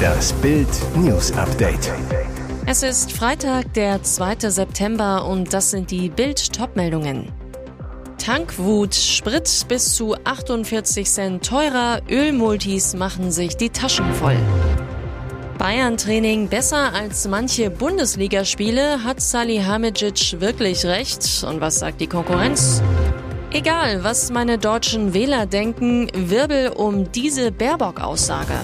Das Bild News Update. Es ist Freitag, der 2. September und das sind die Bild Topmeldungen. Tankwut, Sprit bis zu 48 Cent teurer, Ölmultis machen sich die Taschen voll. Bayern-Training besser als manche Bundesligaspiele, hat Salihamidzic wirklich recht? Und was sagt die Konkurrenz? Egal, was meine deutschen Wähler denken, Wirbel um diese Baerbock-Aussage.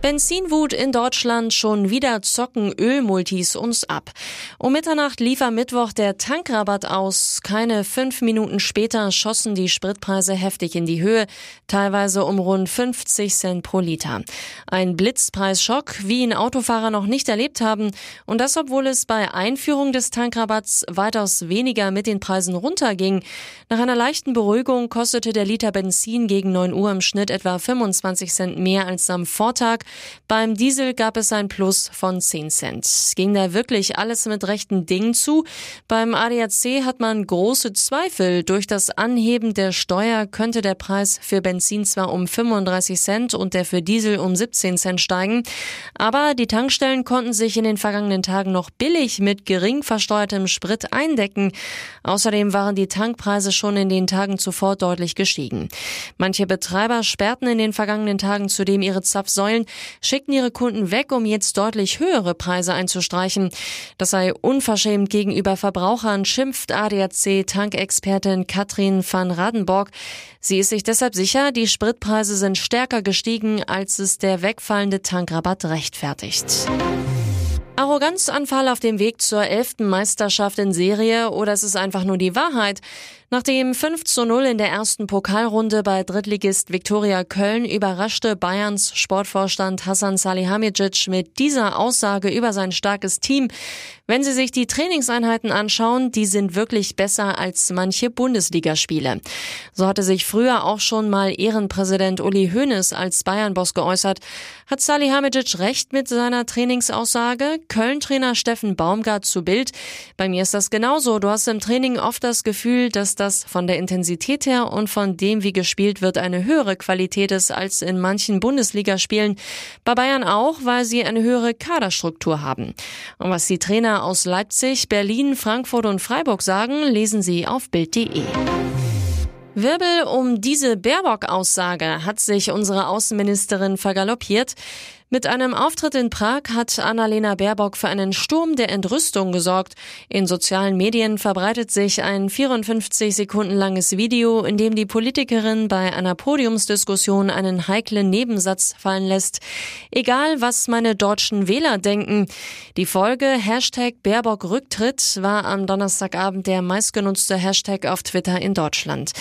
Benzinwut in Deutschland schon wieder zocken Ölmultis uns ab. Um Mitternacht lief am Mittwoch der Tankrabatt aus. Keine fünf Minuten später schossen die Spritpreise heftig in die Höhe, teilweise um rund 50 Cent pro Liter. Ein Blitzpreisschock, wie ihn Autofahrer noch nicht erlebt haben. Und das, obwohl es bei Einführung des Tankrabatts weitaus weniger mit den Preisen runterging. Nach einer leichten Beruhigung kostete der Liter Benzin gegen 9 Uhr im Schnitt etwa 25 Cent mehr als am Vortag. Beim Diesel gab es ein Plus von 10 Cent. Ging da wirklich alles mit rechten Dingen zu? Beim ADAC hat man große Zweifel. Durch das Anheben der Steuer könnte der Preis für Benzin zwar um 35 Cent und der für Diesel um 17 Cent steigen, aber die Tankstellen konnten sich in den vergangenen Tagen noch billig mit gering versteuertem Sprit eindecken. Außerdem waren die Tankpreise schon in den Tagen zuvor deutlich gestiegen. Manche Betreiber sperrten in den vergangenen Tagen zudem ihre Zapfsäulen, schickten ihre Kunden weg, um jetzt deutlich höhere Preise einzustreichen. Das sei unverschämt gegenüber Verbrauchern, schimpft ADAC-Tankexpertin Katrin van Radenborg. Sie ist sich deshalb sicher, die Spritpreise sind stärker gestiegen, als es der wegfallende Tankrabatt rechtfertigt. Arroganzanfall auf dem Weg zur elften Meisterschaft in Serie oder ist es einfach nur die Wahrheit? Nach dem 5 zu 0 in der ersten Pokalrunde bei Drittligist Viktoria Köln überraschte Bayerns Sportvorstand Hassan Salihamidzic mit dieser Aussage über sein starkes Team. Wenn Sie sich die Trainingseinheiten anschauen, die sind wirklich besser als manche Bundesligaspiele. So hatte sich früher auch schon mal Ehrenpräsident Uli Hoeneß als Bayern-Boss geäußert. Hat Salihamidzic recht mit seiner Trainingsaussage? Köln-Trainer Steffen Baumgart zu Bild. Bei mir ist das genauso. Du hast im Training oft das Gefühl, dass das von der Intensität her und von dem, wie gespielt wird, eine höhere Qualität ist als in manchen Bundesligaspielen. Bei Bayern auch, weil sie eine höhere Kaderstruktur haben. Und was die Trainer aus Leipzig, Berlin, Frankfurt und Freiburg sagen, lesen Sie auf Bild.de. Wirbel um diese Baerbock-Aussage hat sich unsere Außenministerin vergaloppiert. Mit einem Auftritt in Prag hat Annalena Baerbock für einen Sturm der Entrüstung gesorgt. In sozialen Medien verbreitet sich ein 54 Sekunden langes Video, in dem die Politikerin bei einer Podiumsdiskussion einen heiklen Nebensatz fallen lässt. Egal, was meine deutschen Wähler denken. Die Folge Hashtag Baerbock Rücktritt war am Donnerstagabend der meistgenutzte Hashtag auf Twitter in Deutschland.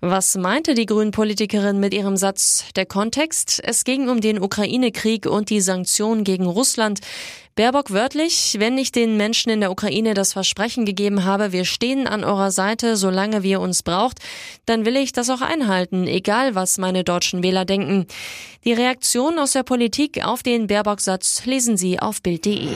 Was meinte die Grünen-Politikerin mit ihrem Satz? Der Kontext? Es ging um den Ukraine-Krieg und die Sanktionen gegen Russland. Baerbock wörtlich, wenn ich den Menschen in der Ukraine das Versprechen gegeben habe, wir stehen an eurer Seite, solange wir uns braucht, dann will ich das auch einhalten, egal was meine deutschen Wähler denken. Die Reaktion aus der Politik auf den Baerbock-Satz lesen Sie auf Bild.de.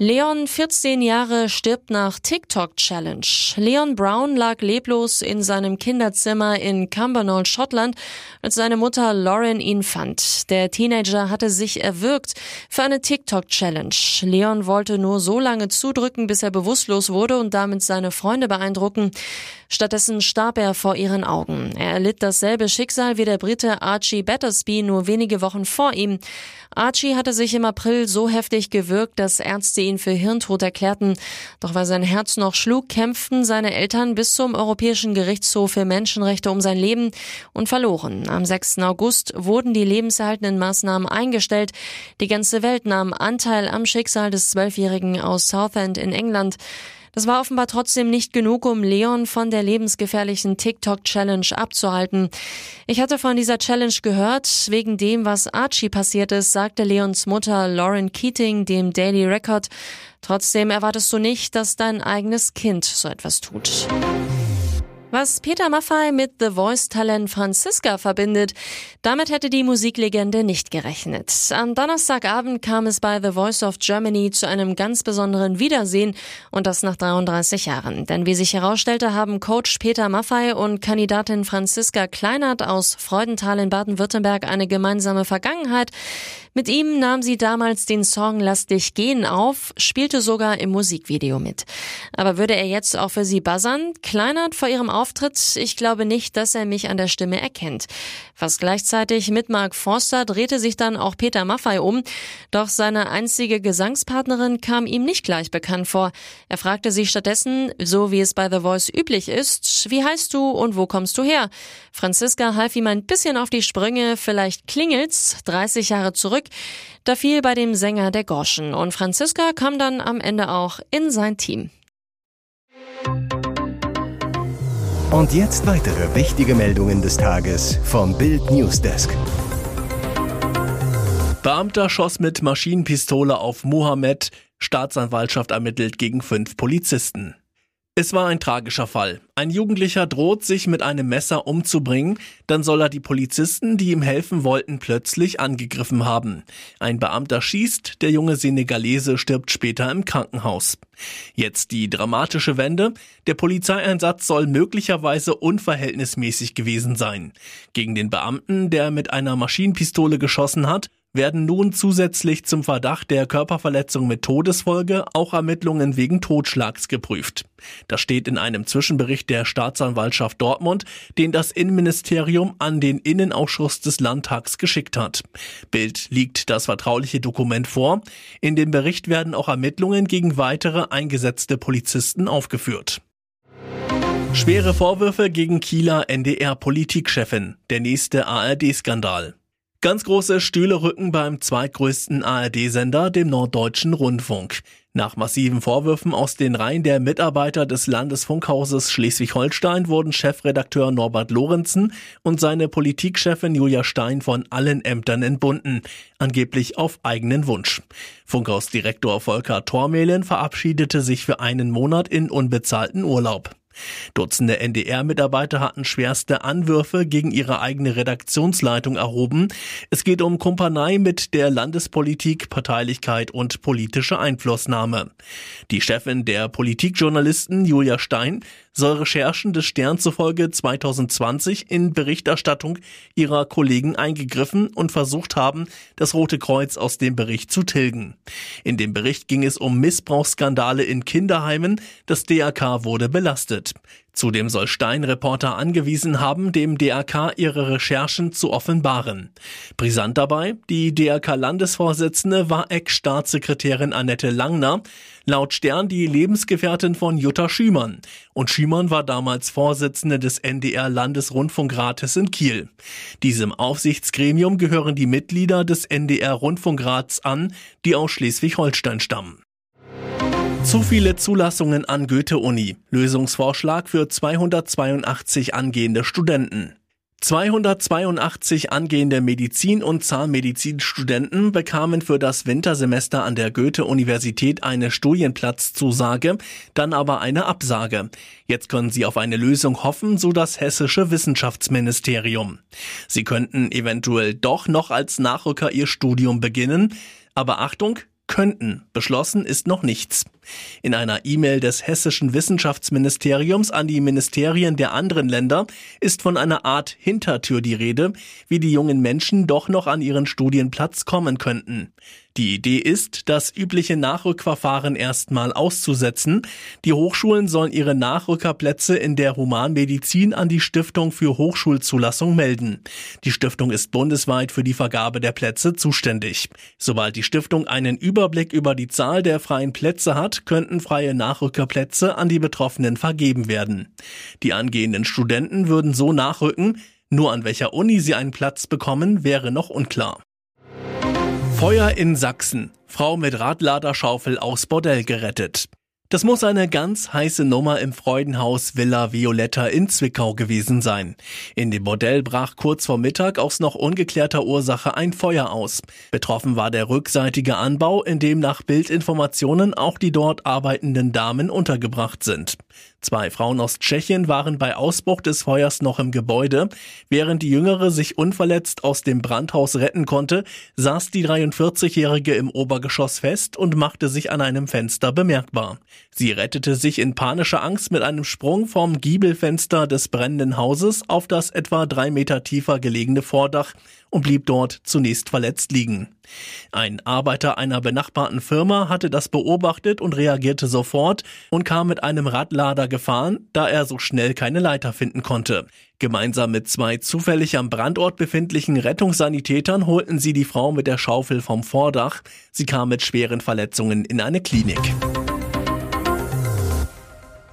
Leon, 14 Jahre, stirbt nach TikTok-Challenge. Leon Brown lag leblos in seinem Kinderzimmer in Cumbernauld, Schottland, als seine Mutter Lauren ihn fand. Der Teenager hatte sich erwürgt für eine TikTok-Challenge. Leon wollte nur so lange zudrücken, bis er bewusstlos wurde und damit seine Freunde beeindrucken. Stattdessen starb er vor ihren Augen. Er erlitt dasselbe Schicksal wie der Brite Archie Battersby nur wenige Wochen vor ihm. Archie hatte sich im April so heftig gewürgt, dass Ärzte ihn für Hirntod erklärten. Doch weil sein Herz noch schlug, kämpften seine Eltern bis zum Europäischen Gerichtshof für Menschenrechte um sein Leben und verloren. Am 6. August wurden die lebenserhaltenden Maßnahmen eingestellt. Die ganze Welt nahm Anteil am Schicksal des Zwölfjährigen aus Southend in England. Das war offenbar trotzdem nicht genug, um Leon von der lebensgefährlichen TikTok-Challenge abzuhalten. Ich hatte von dieser Challenge gehört. Wegen dem, was Archie passiert ist, sagte Leons Mutter Lauren Keating dem Daily Record. Trotzdem erwartest du nicht, dass dein eigenes Kind so etwas tut. Was Peter Maffay mit The Voice-Talent Franziska verbindet, damit hätte die Musiklegende nicht gerechnet. Am Donnerstagabend kam es bei The Voice of Germany zu einem ganz besonderen Wiedersehen und das nach 33 Jahren. Denn wie sich herausstellte, haben Coach Peter Maffay und Kandidatin Franziska Kleinert aus Freudenthal in Baden-Württemberg eine gemeinsame Vergangenheit. Mit ihm nahm sie damals den Song Lass dich gehen auf, spielte sogar im Musikvideo mit. Aber würde er jetzt auch für sie buzzern? Kleinert vor ihrem Auftritt, ich glaube nicht, dass er mich an der Stimme erkennt. Fast gleichzeitig mit Mark Forster drehte sich dann auch Peter Maffay um, doch seine einzige Gesangspartnerin kam ihm nicht gleich bekannt vor. Er fragte sich stattdessen, so wie es bei The Voice üblich ist, wie heißt du und wo kommst du her? Franziska half ihm ein bisschen auf die Sprünge, vielleicht klingelt's, 30 Jahre zurück, da fiel bei dem Sänger der Gorschen und Franziska kam dann am Ende auch in sein Team. Und jetzt weitere wichtige Meldungen des Tages vom Bild Newsdesk. Beamter schoss mit Maschinenpistole auf Mohammed, Staatsanwaltschaft ermittelt gegen fünf Polizisten. Es war ein tragischer Fall. Ein Jugendlicher droht, sich mit einem Messer umzubringen, dann soll er die Polizisten, die ihm helfen wollten, plötzlich angegriffen haben. Ein Beamter schießt, der junge Senegalese stirbt später im Krankenhaus. Jetzt die dramatische Wende. Der Polizeieinsatz soll möglicherweise unverhältnismäßig gewesen sein. Gegen den Beamten, der mit einer Maschinenpistole geschossen hat, werden nun zusätzlich zum Verdacht der Körperverletzung mit Todesfolge auch Ermittlungen wegen Totschlags geprüft. Das steht in einem Zwischenbericht der Staatsanwaltschaft Dortmund, den das Innenministerium an den Innenausschuss des Landtags geschickt hat. Bild liegt das vertrauliche Dokument vor. In dem Bericht werden auch Ermittlungen gegen weitere eingesetzte Polizisten aufgeführt. Schwere Vorwürfe gegen Kieler NDR-Politikchefin. Der nächste ARD-Skandal. Ganz große Stühle rücken beim zweitgrößten ARD-Sender, dem Norddeutschen Rundfunk. Nach massiven Vorwürfen aus den Reihen der Mitarbeiter des Landesfunkhauses Schleswig-Holstein wurden Chefredakteur Norbert Lorenzen und seine Politikchefin Julia Stein von allen Ämtern entbunden, angeblich auf eigenen Wunsch. Funkhausdirektor Volker Tormehlen verabschiedete sich für einen Monat in unbezahlten Urlaub. Dutzende NDR-Mitarbeiter hatten schwerste Anwürfe gegen ihre eigene Redaktionsleitung erhoben. Es geht um Kumpanei mit der Landespolitik, Parteilichkeit und politische Einflussnahme. Die Chefin der Politikjournalisten, Julia Stein, soll Recherchen des Stern zufolge 2020 in Berichterstattung ihrer Kollegen eingegriffen und versucht haben, das Rote Kreuz aus dem Bericht zu tilgen. In dem Bericht ging es um Missbrauchsskandale in Kinderheimen. Das DRK wurde belastet. Zudem soll Stein Reporter angewiesen haben, dem DRK ihre Recherchen zu offenbaren. Brisant dabei, die DRK-Landesvorsitzende war Ex-Staatssekretärin Annette Langner, laut Stern die Lebensgefährtin von Jutta Schümann. Und Schümann war damals Vorsitzende des NDR-Landesrundfunkrates in Kiel. Diesem Aufsichtsgremium gehören die Mitglieder des NDR-Rundfunkrats an, die aus Schleswig-Holstein stammen. Zu viele Zulassungen an Goethe-Uni. Lösungsvorschlag für 282 angehende Studenten. 282 angehende Medizin- und Zahnmedizinstudenten bekamen für das Wintersemester an der Goethe-Universität eine Studienplatzzusage, dann aber eine Absage. Jetzt können sie auf eine Lösung hoffen, so das hessische Wissenschaftsministerium. Sie könnten eventuell doch noch als Nachrücker ihr Studium beginnen, aber Achtung, könnten. Beschlossen ist noch nichts. In einer E-Mail des hessischen Wissenschaftsministeriums an die Ministerien der anderen Länder ist von einer Art Hintertür die Rede, wie die jungen Menschen doch noch an ihren Studienplatz kommen könnten. Die Idee ist, das übliche Nachrückverfahren erstmal auszusetzen. Die Hochschulen sollen ihre Nachrückerplätze in der Humanmedizin an die Stiftung für Hochschulzulassung melden. Die Stiftung ist bundesweit für die Vergabe der Plätze zuständig. Sobald die Stiftung einen Überblick über die Zahl der freien Plätze hat, könnten freie Nachrückerplätze an die Betroffenen vergeben werden. Die angehenden Studenten würden so nachrücken, nur an welcher Uni sie einen Platz bekommen, wäre noch unklar. Feuer in Sachsen. Frau mit Radladerschaufel aus Bordell gerettet. Das muss eine ganz heiße Nummer im Freudenhaus Villa Violetta in Zwickau gewesen sein. In dem Bordell brach kurz vor Mittag aus noch ungeklärter Ursache ein Feuer aus. Betroffen war der rückseitige Anbau, in dem nach Bildinformationen auch die dort arbeitenden Damen untergebracht sind. Zwei Frauen aus Tschechien waren bei Ausbruch des Feuers noch im Gebäude. Während die Jüngere sich unverletzt aus dem Brandhaus retten konnte, saß die 43-Jährige im Obergeschoss fest und machte sich an einem Fenster bemerkbar. Sie rettete sich in panischer Angst mit einem Sprung vom Giebelfenster des brennenden Hauses auf das etwa drei Meter tiefer gelegene Vordach und blieb dort zunächst verletzt liegen. Ein Arbeiter einer benachbarten Firma hatte das beobachtet und reagierte sofort und kam mit einem Radlader gefahren, da er so schnell keine Leiter finden konnte. Gemeinsam mit zwei zufällig am Brandort befindlichen Rettungssanitätern holten sie die Frau mit der Schaufel vom Vordach. Sie kam mit schweren Verletzungen in eine Klinik.